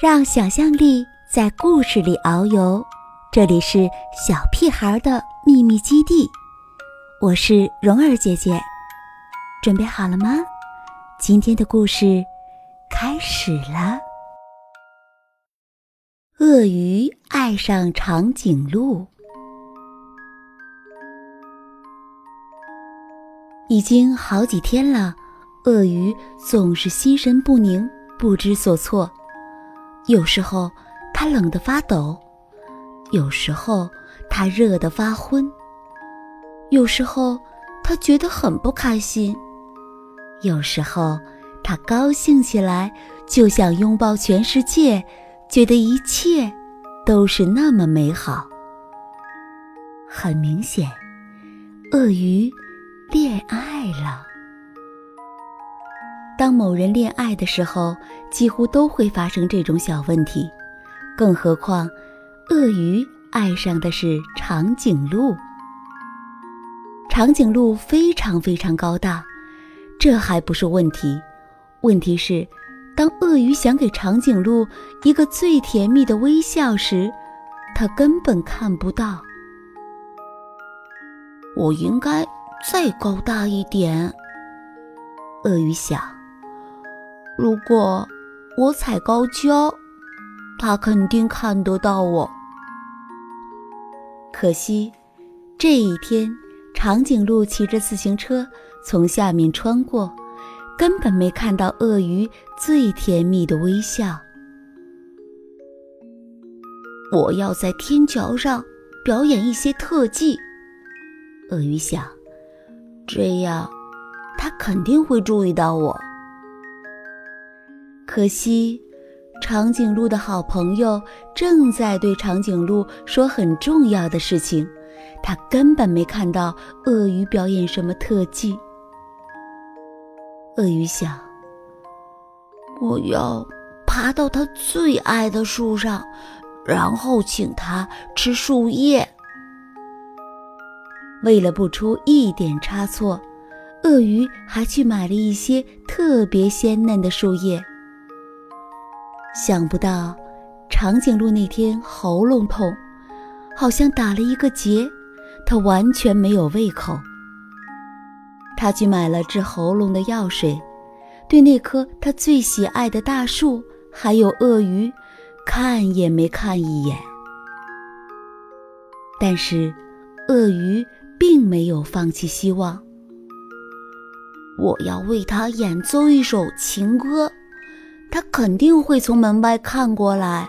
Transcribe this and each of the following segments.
让想象力在故事里遨游。这里是小屁孩的秘密基地，我是蓉儿姐姐，准备好了吗？今天的故事开始了。鳄鱼爱上长颈鹿，已经好几天了，鳄鱼总是心神不宁，不知所措。有时候他冷得发抖，有时候他热得发昏，有时候他觉得很不开心，有时候他高兴起来就想拥抱全世界，觉得一切都是那么美好。很明显，鳄鱼恋爱了。当某人恋爱的时候，几乎都会发生这种小问题，更何况，鳄鱼爱上的是长颈鹿。长颈鹿非常非常高大，这还不是问题，问题是，当鳄鱼想给长颈鹿一个最甜蜜的微笑时，它根本看不到。我应该再高大一点，鳄鱼想。如果我踩高跷，他肯定看得到我。可惜这一天，长颈鹿骑着自行车从下面穿过，根本没看到鳄鱼最甜蜜的微笑。我要在天桥上表演一些特技，鳄鱼想，这样他肯定会注意到我。可惜，长颈鹿的好朋友正在对长颈鹿说很重要的事情，他根本没看到鳄鱼表演什么特技。鳄鱼想：“我要爬到他最爱的树上，然后请他吃树叶。”为了不出一点差错，鳄鱼还去买了一些特别鲜嫩的树叶。想不到，长颈鹿那天喉咙痛，好像打了一个结，它完全没有胃口。他去买了治喉咙的药水，对那棵他最喜爱的大树还有鳄鱼，看也没看一眼。但是，鳄鱼并没有放弃希望。我要为它演奏一首情歌。他肯定会从门外看过来。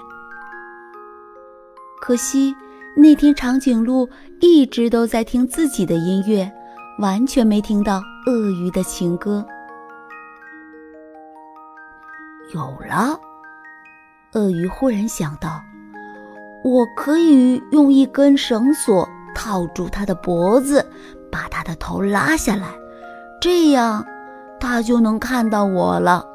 可惜那天长颈鹿一直都在听自己的音乐，完全没听到鳄鱼的情歌。有了，鳄鱼忽然想到，我可以用一根绳索套住它的脖子，把它的头拉下来，这样它就能看到我了。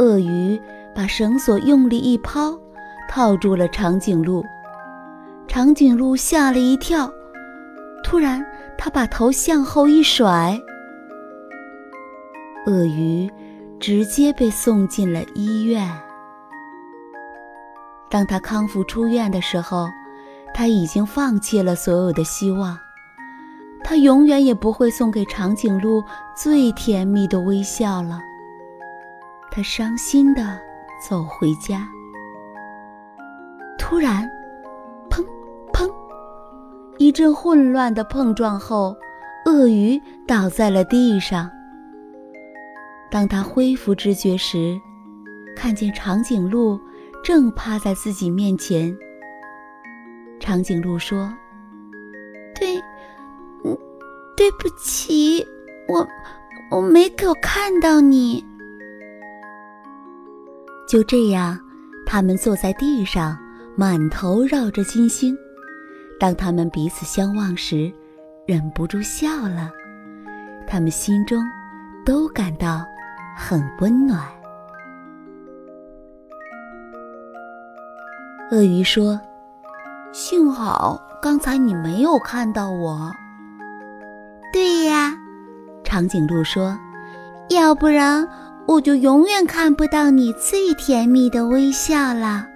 鳄鱼把绳索用力一抛，套住了长颈鹿。长颈鹿吓了一跳，突然，它把头向后一甩，鳄鱼直接被送进了医院。当他康复出院的时候，他已经放弃了所有的希望，他永远也不会送给长颈鹿最甜蜜的微笑了。他伤心地走回家，突然，砰砰，一阵混乱的碰撞后，鳄鱼倒在了地上。当他恢复知觉时，看见长颈鹿正趴在自己面前。长颈鹿说：“对，嗯，对不起，我我没有看到你。”就这样，他们坐在地上，满头绕着金星。当他们彼此相望时，忍不住笑了。他们心中都感到很温暖。鳄鱼说：“幸好刚才你没有看到我。”对呀，长颈鹿说：“要不然。”我就永远看不到你最甜蜜的微笑了。